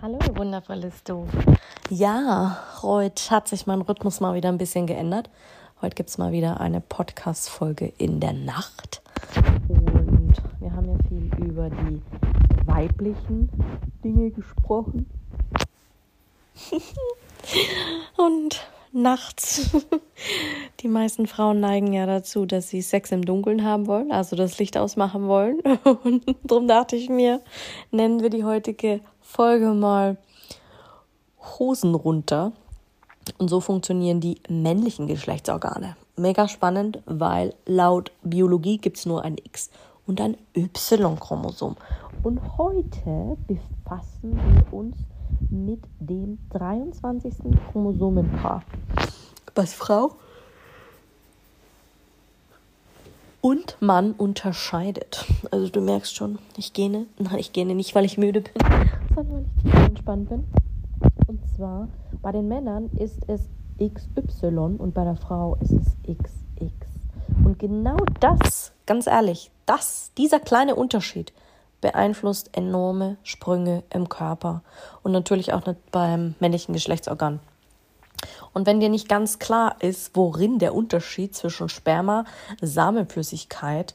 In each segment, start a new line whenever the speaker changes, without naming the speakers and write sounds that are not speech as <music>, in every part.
Hallo, wundervolles Du. Ja, heute hat sich mein Rhythmus mal wieder ein bisschen geändert. Heute gibt es mal wieder eine Podcast-Folge in der Nacht. Und wir haben ja viel über die weiblichen Dinge gesprochen. <laughs> Und nachts. <laughs> Die meisten Frauen neigen ja dazu, dass sie Sex im Dunkeln haben wollen, also das Licht ausmachen wollen. <laughs> Und darum dachte ich mir, nennen wir die heutige Folge mal Hosen runter. Und so funktionieren die männlichen Geschlechtsorgane. Mega spannend, weil laut Biologie gibt es nur ein X und ein Y-Chromosom. Und heute befassen wir uns mit dem 23. Chromosomenpaar. Was Frau und Mann unterscheidet. Also du merkst schon, ich gähne. Nein, ich gähne nicht, weil ich müde bin, <laughs> sondern weil ich entspannt bin. Und zwar bei den Männern ist es XY und bei der Frau ist es XX. Und genau das, ganz ehrlich, das, dieser kleine Unterschied beeinflusst enorme Sprünge im Körper und natürlich auch beim männlichen Geschlechtsorgan. Und wenn dir nicht ganz klar ist, worin der Unterschied zwischen Sperma, Samenflüssigkeit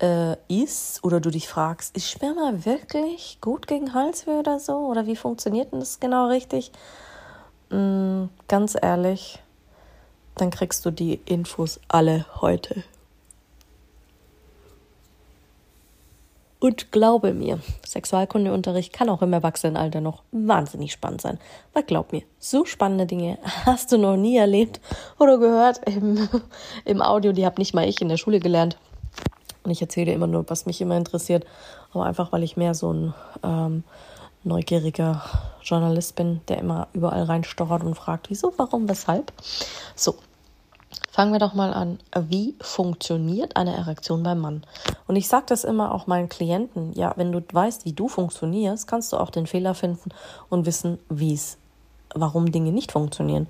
äh, ist, oder du dich fragst, ist Sperma wirklich gut gegen Halsweh oder so? Oder wie funktioniert denn das genau richtig? Mm, ganz ehrlich, dann kriegst du die Infos alle heute. Und glaube mir, Sexualkundeunterricht kann auch im Erwachsenenalter noch wahnsinnig spannend sein. Weil glaub mir, so spannende Dinge hast du noch nie erlebt oder gehört im, <laughs> im Audio. Die habe nicht mal ich in der Schule gelernt. Und ich erzähle immer nur, was mich immer interessiert. Aber einfach, weil ich mehr so ein ähm, neugieriger Journalist bin, der immer überall reinstochert und fragt, wieso, warum, weshalb. So, Fangen wir doch mal an. Wie funktioniert eine Erektion beim Mann? Und ich sage das immer auch meinen Klienten. Ja, wenn du weißt, wie du funktionierst, kannst du auch den Fehler finden und wissen, wie es, warum Dinge nicht funktionieren.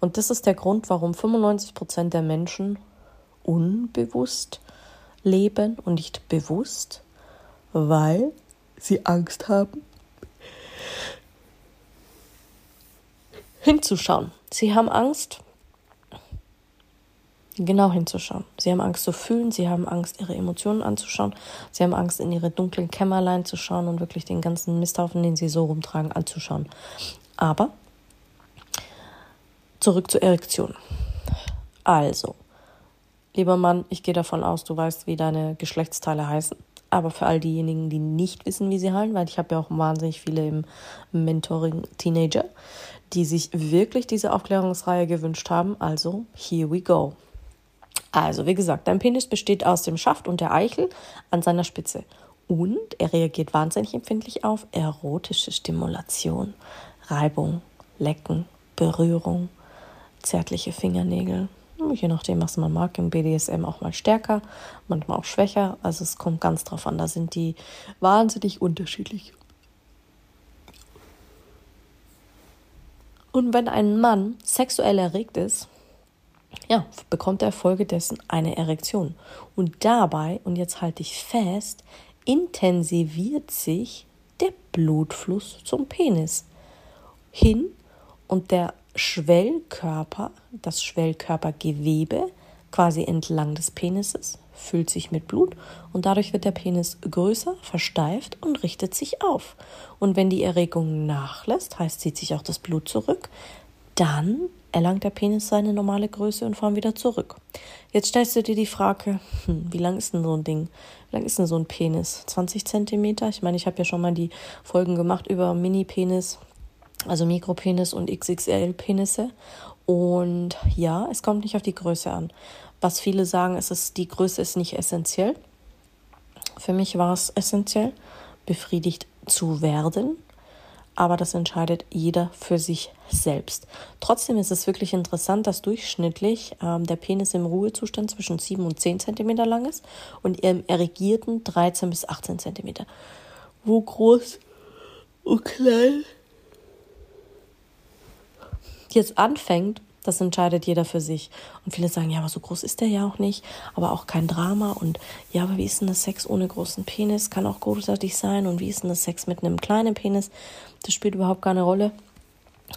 Und das ist der Grund, warum 95 Prozent der Menschen unbewusst leben und nicht bewusst, weil sie Angst haben, hinzuschauen. Sie haben Angst, genau hinzuschauen. Sie haben Angst zu fühlen, sie haben Angst, ihre Emotionen anzuschauen, sie haben Angst, in ihre dunklen Kämmerlein zu schauen und wirklich den ganzen Misthaufen, den sie so rumtragen, anzuschauen. Aber zurück zur Erektion. Also, lieber Mann, ich gehe davon aus, du weißt, wie deine Geschlechtsteile heißen. Aber für all diejenigen, die nicht wissen, wie sie heilen, weil ich habe ja auch wahnsinnig viele im Mentoring Teenager, die sich wirklich diese Aufklärungsreihe gewünscht haben. Also, here we go. Also, wie gesagt, dein Penis besteht aus dem Schaft und der Eichel an seiner Spitze. Und er reagiert wahnsinnig empfindlich auf erotische Stimulation, Reibung, Lecken, Berührung, zärtliche Fingernägel. Je nachdem, was man mag, im BDSM auch mal stärker, manchmal auch schwächer. Also es kommt ganz drauf an. Da sind die wahnsinnig unterschiedlich. Und wenn ein Mann sexuell erregt ist, ja, bekommt er folgedessen eine Erektion. Und dabei, und jetzt halte ich fest, intensiviert sich der Blutfluss zum Penis hin und der Schwellkörper, das Schwellkörpergewebe quasi entlang des Penises füllt sich mit Blut und dadurch wird der Penis größer, versteift und richtet sich auf. Und wenn die Erregung nachlässt, heißt zieht sich auch das Blut zurück, dann erlangt der Penis seine normale Größe und fahren wieder zurück. Jetzt stellst du dir die Frage, hm, wie lang ist denn so ein Ding? Wie lang ist denn so ein Penis? 20 Zentimeter? Ich meine, ich habe ja schon mal die Folgen gemacht über Mini-Penis, also Mikropenis und XXL-Penisse. Und ja, es kommt nicht auf die Größe an. Was viele sagen, ist, es, die Größe ist nicht essentiell. Für mich war es essentiell, befriedigt zu werden. Aber das entscheidet jeder für sich selbst. Trotzdem ist es wirklich interessant, dass durchschnittlich ähm, der Penis im Ruhezustand zwischen 7 und 10 cm lang ist und im erregierten 13 bis 18 cm. Wo groß und klein jetzt anfängt, das entscheidet jeder für sich. Und viele sagen, ja, aber so groß ist der ja auch nicht, aber auch kein Drama. Und ja, aber wie ist denn das Sex ohne großen Penis? Kann auch großartig sein. Und wie ist denn das Sex mit einem kleinen Penis? Das spielt überhaupt keine Rolle.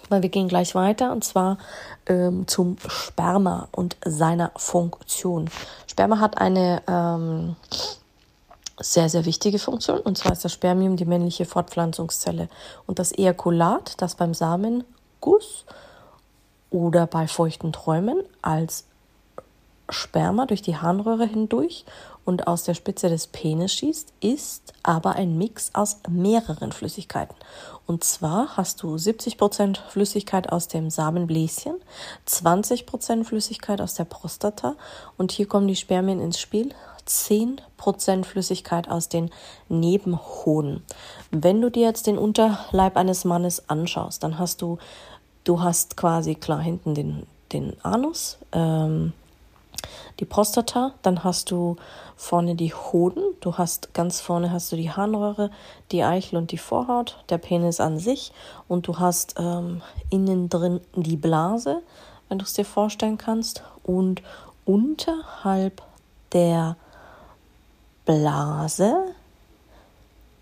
Weil wir gehen gleich weiter und zwar ähm, zum Sperma und seiner Funktion. Sperma hat eine ähm, sehr, sehr wichtige Funktion und zwar ist das Spermium die männliche Fortpflanzungszelle und das Ejakulat, das beim Samenguss oder bei feuchten Träumen als Sperma durch die Harnröhre hindurch und aus der Spitze des Penis schießt, ist aber ein Mix aus mehreren Flüssigkeiten. Und zwar hast du 70% Flüssigkeit aus dem Samenbläschen, 20% Flüssigkeit aus der Prostata und hier kommen die Spermien ins Spiel. 10% Flüssigkeit aus den Nebenhoden. Wenn du dir jetzt den Unterleib eines Mannes anschaust, dann hast du Du hast quasi klar hinten den, den Anus, ähm, die Prostata, dann hast du vorne die Hoden, du hast ganz vorne hast du die Harnröhre, die Eichel und die Vorhaut, der Penis an sich und du hast ähm, innen drin die Blase, wenn du es dir vorstellen kannst, und unterhalb der Blase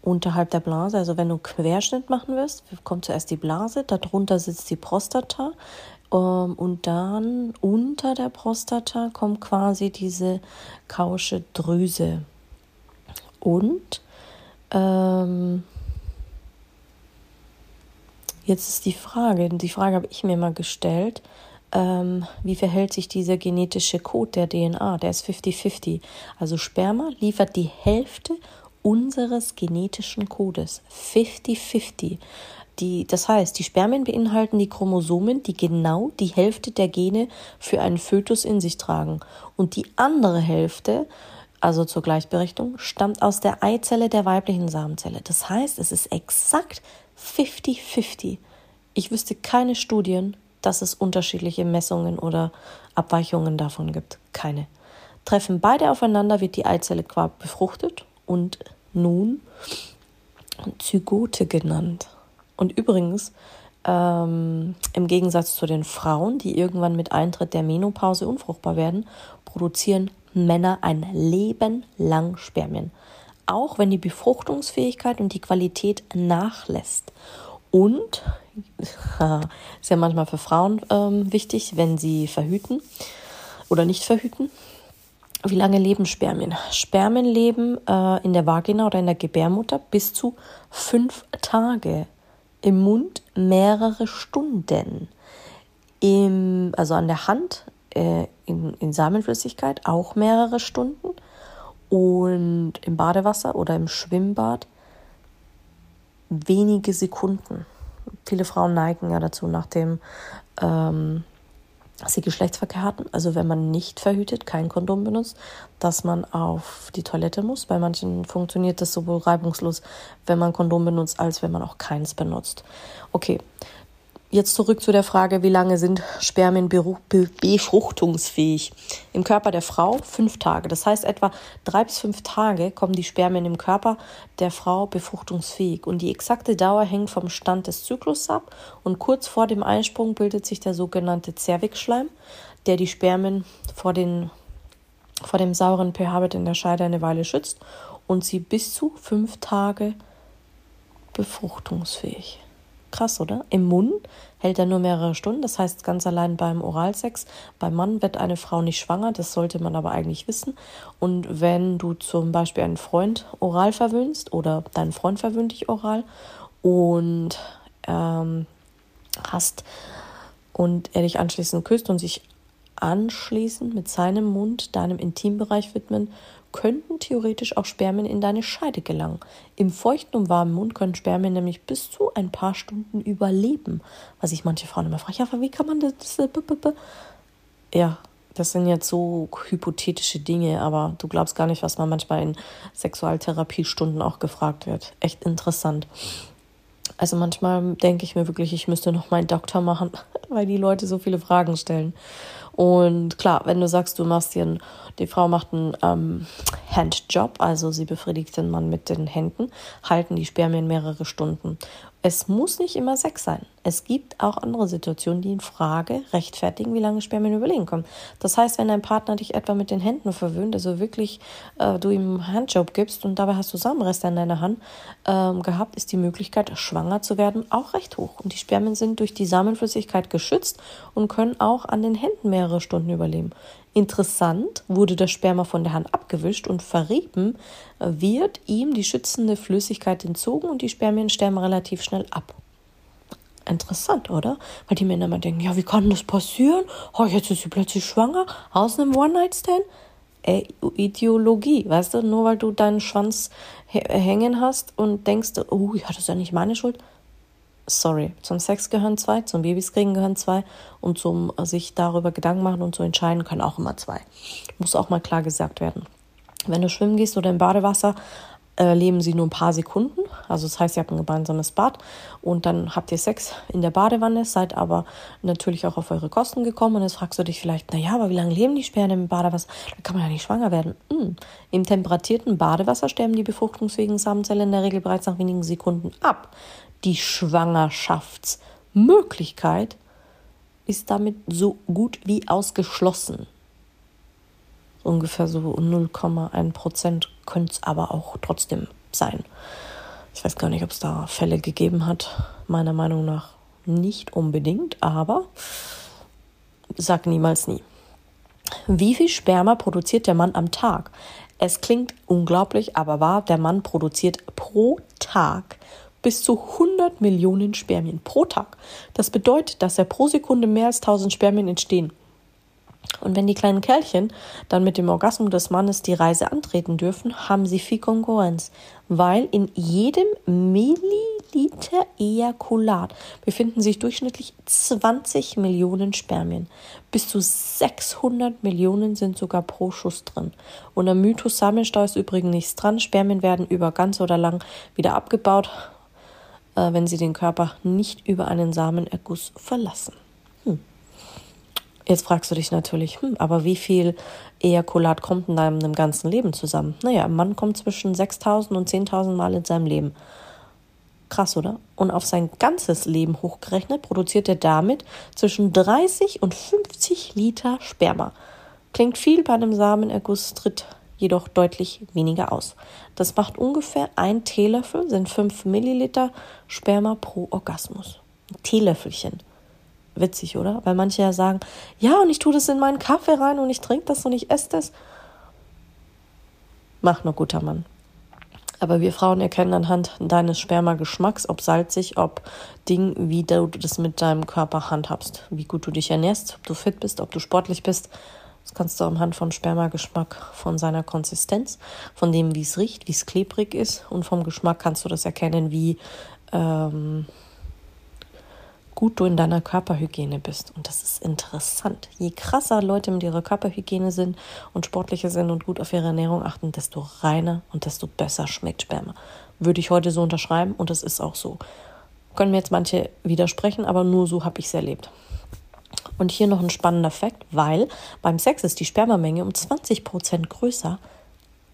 unterhalb der Blase, also wenn du Querschnitt machen wirst, kommt zuerst die Blase, darunter sitzt die Prostata und dann unter der Prostata kommt quasi diese kausche Drüse. Und ähm, jetzt ist die Frage, die Frage habe ich mir mal gestellt, ähm, wie verhält sich dieser genetische Code der DNA? Der ist 50-50. Also Sperma liefert die Hälfte unseres genetischen Codes. 50-50. Die, das heißt, die Spermien beinhalten die Chromosomen, die genau die Hälfte der Gene für einen Fötus in sich tragen. Und die andere Hälfte, also zur Gleichberechtigung, stammt aus der Eizelle der weiblichen Samenzelle. Das heißt, es ist exakt 50-50. Ich wüsste keine Studien, dass es unterschiedliche Messungen oder Abweichungen davon gibt. Keine. Treffen beide aufeinander, wird die Eizelle befruchtet und nun Zygote genannt. Und übrigens, ähm, im Gegensatz zu den Frauen, die irgendwann mit Eintritt der Menopause unfruchtbar werden, produzieren Männer ein Leben lang Spermien. Auch wenn die Befruchtungsfähigkeit und die Qualität nachlässt. Und, <laughs> ist ja manchmal für Frauen ähm, wichtig, wenn sie verhüten oder nicht verhüten, wie lange leben Spermien? Spermien leben äh, in der Vagina oder in der Gebärmutter bis zu fünf Tage. Im Mund mehrere Stunden. Im, also an der Hand äh, in, in Samenflüssigkeit auch mehrere Stunden. Und im Badewasser oder im Schwimmbad wenige Sekunden. Viele Frauen neigen ja dazu, nach dem ähm, sie Geschlechtsverkehr hatten, also wenn man nicht verhütet, kein Kondom benutzt, dass man auf die Toilette muss. Bei manchen funktioniert das sowohl reibungslos, wenn man Kondom benutzt, als wenn man auch keins benutzt. Okay, Jetzt zurück zu der Frage, wie lange sind Spermien befruchtungsfähig? Im Körper der Frau fünf Tage. Das heißt, etwa drei bis fünf Tage kommen die Spermien im Körper der Frau befruchtungsfähig. Und die exakte Dauer hängt vom Stand des Zyklus ab. Und kurz vor dem Einsprung bildet sich der sogenannte Zervixschleim, der die Spermien vor, den, vor dem sauren pH-Wert in der Scheide eine Weile schützt und sie bis zu fünf Tage befruchtungsfähig. Krass, oder? Im Mund hält er nur mehrere Stunden, das heißt ganz allein beim Oralsex. Beim Mann wird eine Frau nicht schwanger, das sollte man aber eigentlich wissen. Und wenn du zum Beispiel einen Freund oral verwöhnst oder dein Freund verwöhnt dich oral und ähm, hast und er dich anschließend küsst und sich anschließend mit seinem Mund deinem Intimbereich widmen, könnten theoretisch auch Spermien in deine Scheide gelangen. Im feuchten und warmen Mund können Spermien nämlich bis zu ein paar Stunden überleben. Was ich manche Frauen immer fragen, ja, aber wie kann man das? Äh, ja, das sind jetzt so hypothetische Dinge, aber du glaubst gar nicht, was man manchmal in Sexualtherapiestunden auch gefragt wird. Echt interessant. Also manchmal denke ich mir wirklich, ich müsste noch meinen Doktor machen, <laughs> weil die Leute so viele Fragen stellen. Und klar, wenn du sagst, du machst dir, die Frau macht einen ähm, Handjob, also sie befriedigt den Mann mit den Händen, halten die Spermien mehrere Stunden. Es muss nicht immer Sex sein. Es gibt auch andere Situationen, die in Frage rechtfertigen, wie lange Spermien überlegen können. Das heißt, wenn dein Partner dich etwa mit den Händen verwöhnt, also wirklich äh, du ihm einen Handjob gibst und dabei hast du Samenreste in deiner Hand ähm, gehabt, ist die Möglichkeit, schwanger zu werden, auch recht hoch. Und die Spermien sind durch die Samenflüssigkeit geschützt und können auch an den Händen mehrere Stunden überleben. Interessant wurde das Sperma von der Hand abgewischt und verrieben wird ihm die schützende Flüssigkeit entzogen und die Spermien sterben relativ schnell ab. Interessant, oder? Weil die Männer immer denken, ja, wie kann das passieren? Oh, jetzt ist sie plötzlich schwanger aus einem One-Night-Stand. Ey, Ideologie, weißt du, nur weil du deinen Schwanz hängen hast und denkst, oh, ja, das ist ja nicht meine Schuld sorry, zum Sex gehören zwei, zum Babys kriegen gehören zwei und zum sich darüber Gedanken machen und zu entscheiden können auch immer zwei. Muss auch mal klar gesagt werden. Wenn du schwimmen gehst oder im Badewasser, äh, leben sie nur ein paar Sekunden. Also das heißt, ihr habt ein gemeinsames Bad und dann habt ihr Sex in der Badewanne, seid aber natürlich auch auf eure Kosten gekommen und jetzt fragst du dich vielleicht, naja, aber wie lange leben die Sperren im Badewasser? Da kann man ja nicht schwanger werden. Hm. Im temperatierten Badewasser sterben die befruchtungsfähigen Samenzellen in der Regel bereits nach wenigen Sekunden ab die Schwangerschaftsmöglichkeit ist damit so gut wie ausgeschlossen. Ungefähr so 0,1 Prozent könnte es aber auch trotzdem sein. Ich weiß gar nicht, ob es da Fälle gegeben hat. Meiner Meinung nach nicht unbedingt, aber sag niemals nie. Wie viel Sperma produziert der Mann am Tag? Es klingt unglaublich, aber wahr, der Mann produziert pro Tag bis zu 100 Millionen Spermien pro Tag. Das bedeutet, dass er pro Sekunde mehr als 1000 Spermien entstehen. Und wenn die kleinen Kerlchen dann mit dem Orgasmus des Mannes die Reise antreten dürfen, haben sie viel Konkurrenz, weil in jedem Milliliter Ejakulat befinden sich durchschnittlich 20 Millionen Spermien. Bis zu 600 Millionen sind sogar pro Schuss drin. Und am Mythos Samenstau ist übrigens nichts dran. Spermien werden über ganz oder lang wieder abgebaut äh, wenn sie den Körper nicht über einen Samenerguss verlassen. Hm. Jetzt fragst du dich natürlich, hm, aber wie viel Ejakulat kommt in deinem ganzen Leben zusammen? Naja, ein Mann kommt zwischen 6000 und 10.000 Mal in seinem Leben. Krass, oder? Und auf sein ganzes Leben hochgerechnet produziert er damit zwischen 30 und 50 Liter Sperma. Klingt viel bei einem Samenerguss, tritt jedoch deutlich weniger aus. Das macht ungefähr ein Teelöffel, sind 5 Milliliter Sperma pro Orgasmus. Ein Teelöffelchen. Witzig, oder? Weil manche ja sagen, ja, und ich tue das in meinen Kaffee rein und ich trinke das und ich esse das. Mach nur guter Mann. Aber wir Frauen erkennen anhand deines Spermageschmacks, ob salzig, ob Ding, wie du das mit deinem Körper handhabst. Wie gut du dich ernährst, ob du fit bist, ob du sportlich bist. Das kannst du anhand vom Spermageschmack, von seiner Konsistenz, von dem, wie es riecht, wie es klebrig ist und vom Geschmack kannst du das erkennen, wie ähm, gut du in deiner Körperhygiene bist. Und das ist interessant. Je krasser Leute mit ihrer Körperhygiene sind und sportlicher sind und gut auf ihre Ernährung achten, desto reiner und desto besser schmeckt Sperma. Würde ich heute so unterschreiben und das ist auch so. Können mir jetzt manche widersprechen, aber nur so habe ich es erlebt. Und hier noch ein spannender Fakt, weil beim Sex ist die Spermamenge um 20% größer,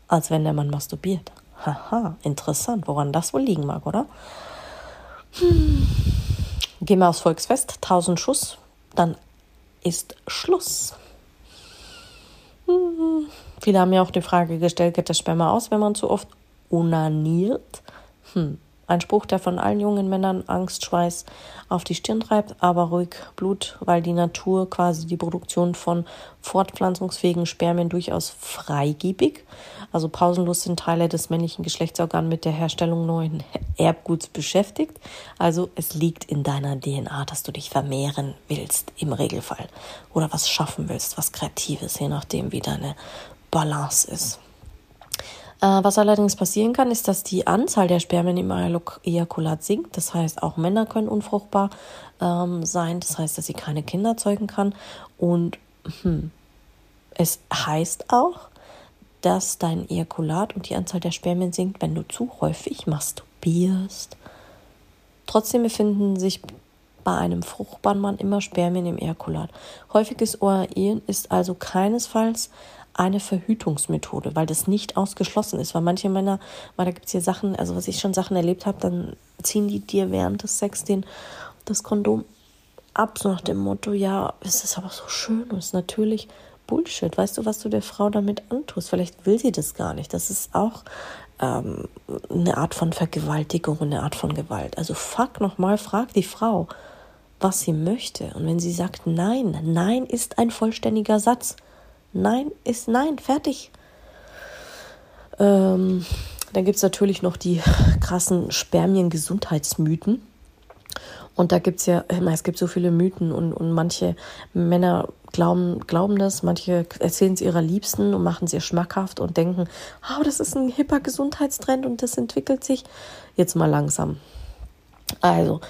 als wenn der Mann masturbiert. Haha, interessant, woran das wohl liegen mag, oder? Hm. Gehen wir aufs Volksfest, 1000 Schuss, dann ist Schluss. Hm. Viele haben ja auch die Frage gestellt, geht das Sperma aus, wenn man zu oft onaniert? Hm. Ein Spruch, der von allen jungen Männern Angst, Schweiß auf die Stirn treibt, aber ruhig Blut, weil die Natur quasi die Produktion von fortpflanzungsfähigen Spermien durchaus freigebig, also pausenlos sind Teile des männlichen Geschlechtsorgans mit der Herstellung neuen <laughs> Erbguts beschäftigt. Also es liegt in deiner DNA, dass du dich vermehren willst im Regelfall oder was schaffen willst, was Kreatives, je nachdem, wie deine Balance ist. Äh, was allerdings passieren kann, ist, dass die Anzahl der Spermien im Ejakulat sinkt. Das heißt, auch Männer können unfruchtbar ähm, sein. Das heißt, dass sie keine Kinder zeugen kann. Und hm, es heißt auch, dass dein Ejakulat und die Anzahl der Spermien sinkt, wenn du zu häufig masturbierst. Trotzdem befinden sich bei einem fruchtbaren Mann immer Spermien im Ejakulat. Häufiges OAIen ist also keinesfalls eine Verhütungsmethode, weil das nicht ausgeschlossen ist. Weil manche Männer, weil da gibt es hier Sachen, also was ich schon Sachen erlebt habe, dann ziehen die dir während des Sex den, das Kondom ab, so nach dem Motto, ja, es ist aber so schön und es ist natürlich Bullshit. Weißt du, was du der Frau damit antust? Vielleicht will sie das gar nicht. Das ist auch ähm, eine Art von Vergewaltigung eine Art von Gewalt. Also fuck nochmal, frag die Frau, was sie möchte. Und wenn sie sagt nein, nein ist ein vollständiger Satz. Nein ist nein, fertig. Ähm, dann gibt es natürlich noch die krassen Spermien-Gesundheitsmythen. Und da gibt es ja, es gibt so viele Mythen und, und manche Männer glauben, glauben das, manche erzählen es ihrer Liebsten und machen es ihr schmackhaft und denken, oh, das ist ein hipper Gesundheitstrend und das entwickelt sich jetzt mal langsam. Also,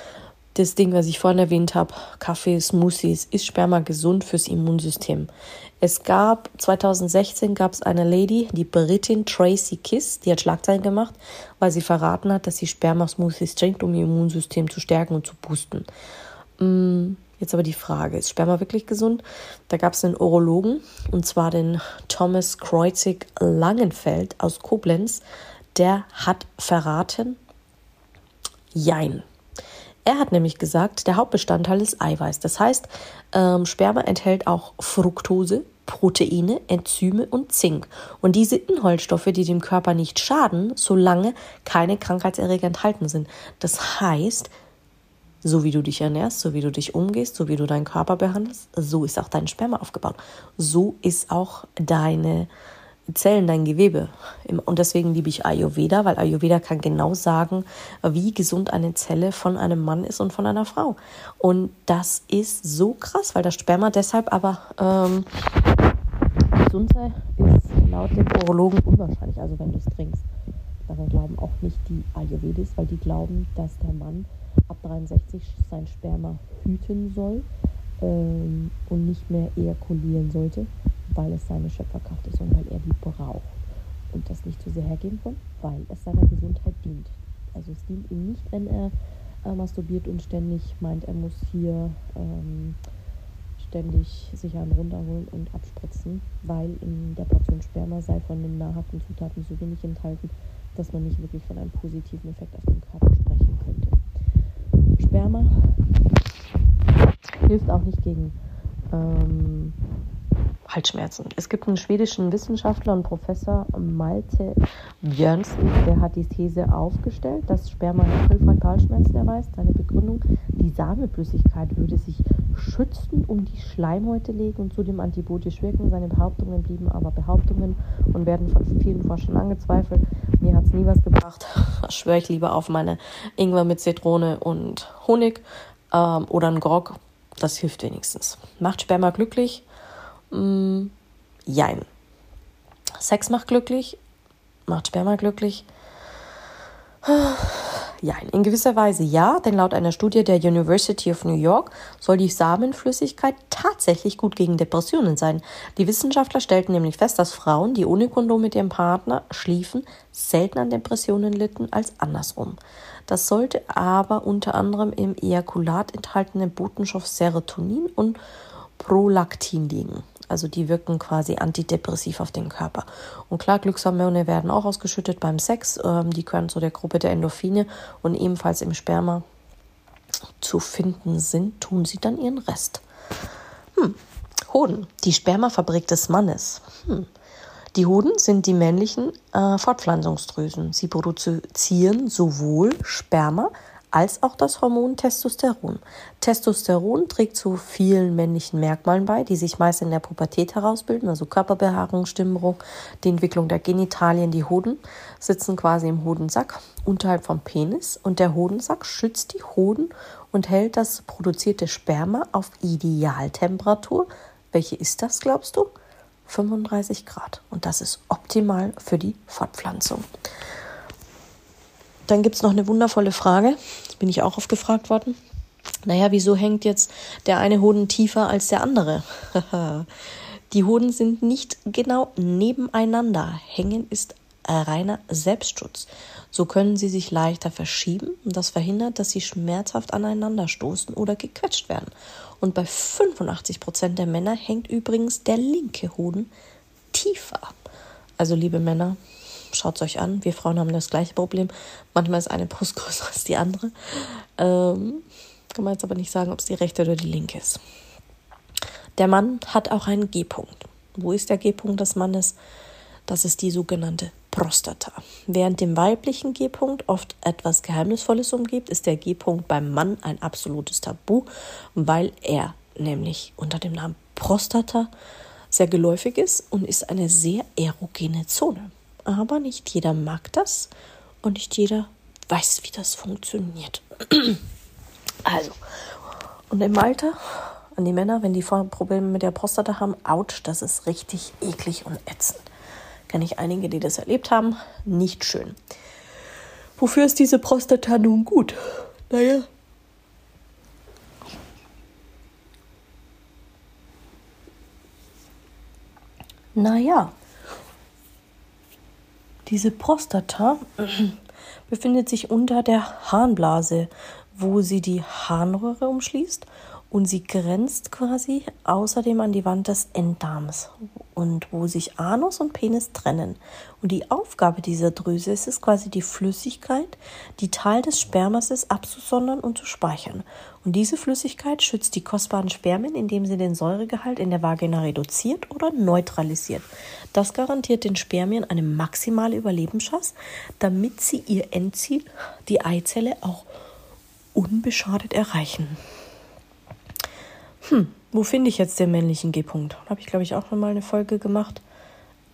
das Ding, was ich vorhin erwähnt habe, Kaffee, Smoothies, ist Sperma gesund fürs Immunsystem. Es gab, 2016 gab es eine Lady, die Britin Tracy Kiss, die hat Schlagzeilen gemacht, weil sie verraten hat, dass sie Sperma-Smoothies trinkt, um ihr Immunsystem zu stärken und zu boosten. Mm, jetzt aber die Frage, ist Sperma wirklich gesund? Da gab es einen Urologen, und zwar den Thomas Kreuzig Langenfeld aus Koblenz, der hat verraten, jein. Er hat nämlich gesagt, der Hauptbestandteil ist Eiweiß. Das heißt, ähm, Sperma enthält auch Fructose, Proteine, Enzyme und Zink. Und diese Inhaltsstoffe, die dem Körper nicht schaden, solange keine Krankheitserreger enthalten sind. Das heißt, so wie du dich ernährst, so wie du dich umgehst, so wie du deinen Körper behandelst, so ist auch dein Sperma aufgebaut. So ist auch deine Zellen, dein Gewebe. Und deswegen liebe ich Ayurveda, weil Ayurveda kann genau sagen, wie gesund eine Zelle von einem Mann ist und von einer Frau. Und das ist so krass, weil das Sperma deshalb aber ähm, gesund sei, ist laut dem Urologen unwahrscheinlich, also wenn du es trinkst. Daran glauben auch nicht die Ayurvedis, weil die glauben, dass der Mann ab 63 sein Sperma hüten soll ähm, und nicht mehr ejakulieren sollte weil es seine Schöpferkraft ist und weil er die braucht. Und das nicht zu sehr hergeben kann, weil es seiner Gesundheit dient. Also es dient ihm nicht, wenn er äh, masturbiert und ständig meint, er muss hier ähm, ständig sich einen runterholen und abspritzen, weil in der Portion Sperma sei von den nahrhaften Zutaten so wenig enthalten, dass man nicht wirklich von einem positiven Effekt auf den Körper sprechen könnte. Sperma hilft auch nicht gegen ähm, Halsschmerzen. Es gibt einen schwedischen Wissenschaftler und Professor Malte Björnsen, der hat die These aufgestellt, dass Sperma bei Halsschmerzen erweist. Seine Begründung, die Samenflüssigkeit würde sich schützen um die Schleimhäute legen und zudem antibiotisch wirken. Seine Behauptungen blieben aber Behauptungen und werden von vielen Forschern angezweifelt. Mir hat es nie was gebracht. Schwöre ich lieber auf meine Ingwer mit Zitrone und Honig ähm, oder ein Grog. Das hilft wenigstens. Macht Sperma glücklich? Mm, jein. Sex macht glücklich, macht Sperma glücklich. Jein, in gewisser Weise ja, denn laut einer Studie der University of New York soll die Samenflüssigkeit tatsächlich gut gegen Depressionen sein. Die Wissenschaftler stellten nämlich fest, dass Frauen, die ohne Kondom mit ihrem Partner schliefen, selten an Depressionen litten als andersrum. Das sollte aber unter anderem im Ejakulat enthaltenen Botenstoff Serotonin und Prolaktin liegen. Also die wirken quasi antidepressiv auf den Körper. Und klar, Glückshormone werden auch ausgeschüttet beim Sex. Ähm, die können zu der Gruppe der Endorphine und ebenfalls im Sperma zu finden sind, tun sie dann ihren Rest. Hm. Hoden, die Spermafabrik des Mannes. Hm. Die Hoden sind die männlichen äh, Fortpflanzungsdrüsen. Sie produzieren sowohl Sperma als auch das Hormon Testosteron. Testosteron trägt zu vielen männlichen Merkmalen bei, die sich meist in der Pubertät herausbilden, also Körperbehaarung, Stimmbruch, die Entwicklung der Genitalien, die Hoden sitzen quasi im Hodensack unterhalb vom Penis und der Hodensack schützt die Hoden und hält das produzierte Sperma auf Idealtemperatur. Welche ist das, glaubst du? 35 Grad. Und das ist optimal für die Fortpflanzung. Dann gibt es noch eine wundervolle Frage, das bin ich auch oft gefragt worden. Naja, wieso hängt jetzt der eine Hoden tiefer als der andere? <laughs> Die Hoden sind nicht genau nebeneinander. Hängen ist reiner Selbstschutz. So können sie sich leichter verschieben und das verhindert, dass sie schmerzhaft aneinanderstoßen oder gequetscht werden. Und bei 85 Prozent der Männer hängt übrigens der linke Hoden tiefer. Also liebe Männer, schaut es euch an. Wir Frauen haben das gleiche Problem. Manchmal ist eine Brust <laughs> größer als die andere. Ähm, kann man jetzt aber nicht sagen, ob es die rechte oder die linke ist. Der Mann hat auch einen G-Punkt. Wo ist der G-Punkt des Mannes? Das ist die sogenannte Prostata. Während dem weiblichen G-Punkt oft etwas Geheimnisvolles umgibt, ist der G-Punkt beim Mann ein absolutes Tabu, weil er nämlich unter dem Namen Prostata sehr geläufig ist und ist eine sehr erogene Zone. Aber nicht jeder mag das und nicht jeder weiß, wie das funktioniert. <clears throat> also, und im Alter an die Männer, wenn die Probleme mit der Prostata haben, ouch, das ist richtig eklig und ätzend. Kenne ich einige, die das erlebt haben. Nicht schön. Wofür ist diese Prostata nun gut? Naja. Naja. Diese Prostata befindet sich unter der Harnblase, wo sie die Harnröhre umschließt und sie grenzt quasi außerdem an die Wand des Enddarms und wo sich Anus und Penis trennen. Und die Aufgabe dieser Drüse ist es quasi die Flüssigkeit, die Teil des Spermas ist, abzusondern und zu speichern. Und diese Flüssigkeit schützt die kostbaren Spermien, indem sie den Säuregehalt in der Vagina reduziert oder neutralisiert. Das garantiert den Spermien eine maximale Überlebenschance, damit sie ihr Endziel, die Eizelle, auch unbeschadet erreichen. Hm, wo finde ich jetzt den männlichen G-Punkt? Habe ich, glaube ich, auch nochmal eine Folge gemacht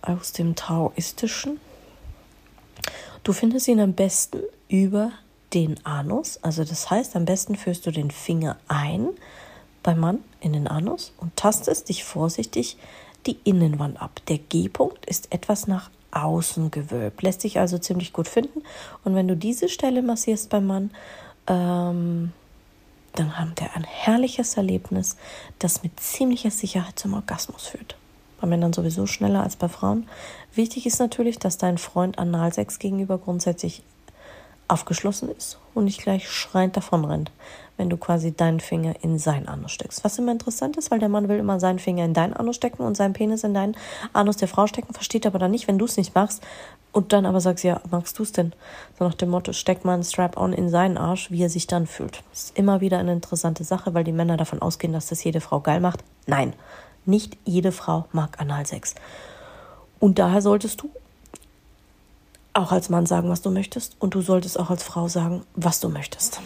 aus dem Taoistischen. Du findest ihn am besten über den Anus. Also das heißt, am besten führst du den Finger ein beim Mann in den Anus und tastest dich vorsichtig die Innenwand ab. Der G-Punkt ist etwas nach außen gewölbt, lässt sich also ziemlich gut finden. Und wenn du diese Stelle massierst beim Mann, ähm, dann haben wir ein herrliches Erlebnis, das mit ziemlicher Sicherheit zum Orgasmus führt. Bei Männern sowieso schneller als bei Frauen. Wichtig ist natürlich, dass dein Freund Analsex gegenüber grundsätzlich aufgeschlossen ist und nicht gleich schreiend davonrennt, wenn du quasi deinen Finger in sein Anus steckst. Was immer interessant ist, weil der Mann will immer seinen Finger in deinen Anus stecken und seinen Penis in deinen Anus der Frau stecken, versteht aber dann nicht, wenn du es nicht machst und dann aber sagst, ja, magst du es denn? So nach dem Motto, steck mal einen Strap-on in seinen Arsch, wie er sich dann fühlt. Das ist immer wieder eine interessante Sache, weil die Männer davon ausgehen, dass das jede Frau geil macht. Nein, nicht jede Frau mag Analsex. Und daher solltest du auch als Mann sagen, was du möchtest. Und du solltest auch als Frau sagen, was du möchtest.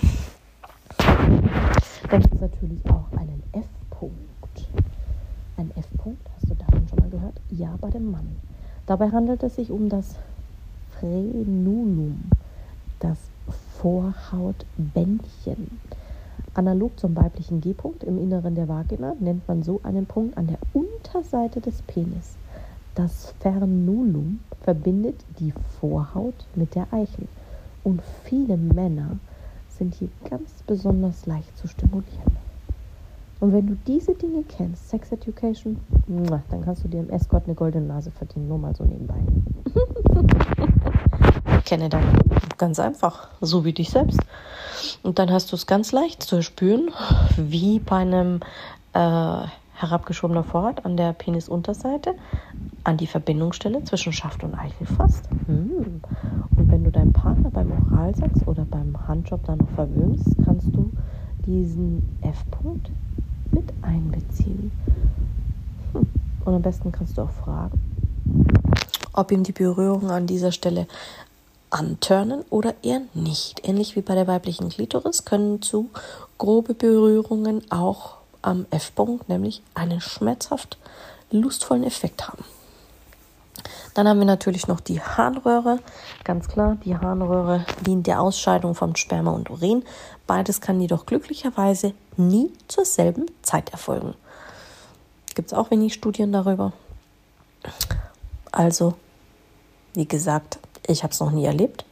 Dann gibt es natürlich auch einen F-Punkt. Ein F-Punkt, hast du davon schon mal gehört? Ja, bei dem Mann. Dabei handelt es sich um das Frenulum, das Vorhautbändchen. Analog zum weiblichen G-Punkt im Inneren der Vagina nennt man so einen Punkt an der Unterseite des Penis. Das Fernulum verbindet die Vorhaut mit der Eichel und viele Männer sind hier ganz besonders leicht zu stimulieren. Und wenn du diese Dinge kennst, Sex Education, dann kannst du dir im Escort eine goldene Nase verdienen, nur mal so nebenbei. <laughs> ich kenne dann ganz einfach, so wie dich selbst. Und dann hast du es ganz leicht zu spüren, wie bei einem äh, herabgeschobener Vorhaut an der Penisunterseite an die Verbindungsstelle zwischen Schaft und Eichel fasst. Hm. Und wenn du deinen Partner beim Oralsex oder beim Handjob dann noch verwöhnst, kannst du diesen F-Punkt mit einbeziehen. Hm. Und am besten kannst du auch fragen, ob ihm die Berührung an dieser Stelle antörnen oder eher nicht. Ähnlich wie bei der weiblichen Klitoris können zu grobe Berührungen auch am F-Punkt nämlich einen schmerzhaft lustvollen Effekt haben. Dann haben wir natürlich noch die Harnröhre. Ganz klar, die Harnröhre dient der Ausscheidung von Sperma und Urin. Beides kann jedoch glücklicherweise nie zur selben Zeit erfolgen. Gibt es auch wenig Studien darüber. Also, wie gesagt, ich habe es noch nie erlebt.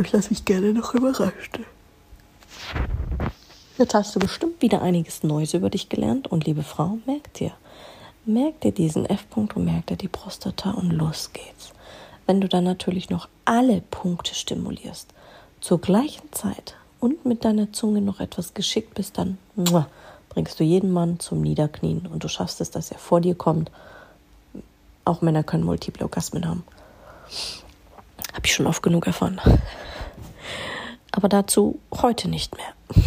Ich lasse mich gerne noch überraschen. Jetzt hast du bestimmt wieder einiges Neues über dich gelernt und liebe Frau, merk dir, merk dir diesen F-Punkt und merk dir die Prostata und los geht's. Wenn du dann natürlich noch alle Punkte stimulierst, zur gleichen Zeit und mit deiner Zunge noch etwas geschickt bist, dann bringst du jeden Mann zum Niederknien und du schaffst es, dass er vor dir kommt. Auch Männer können multiple Orgasmen haben. Habe ich schon oft genug erfahren. Aber dazu heute nicht mehr.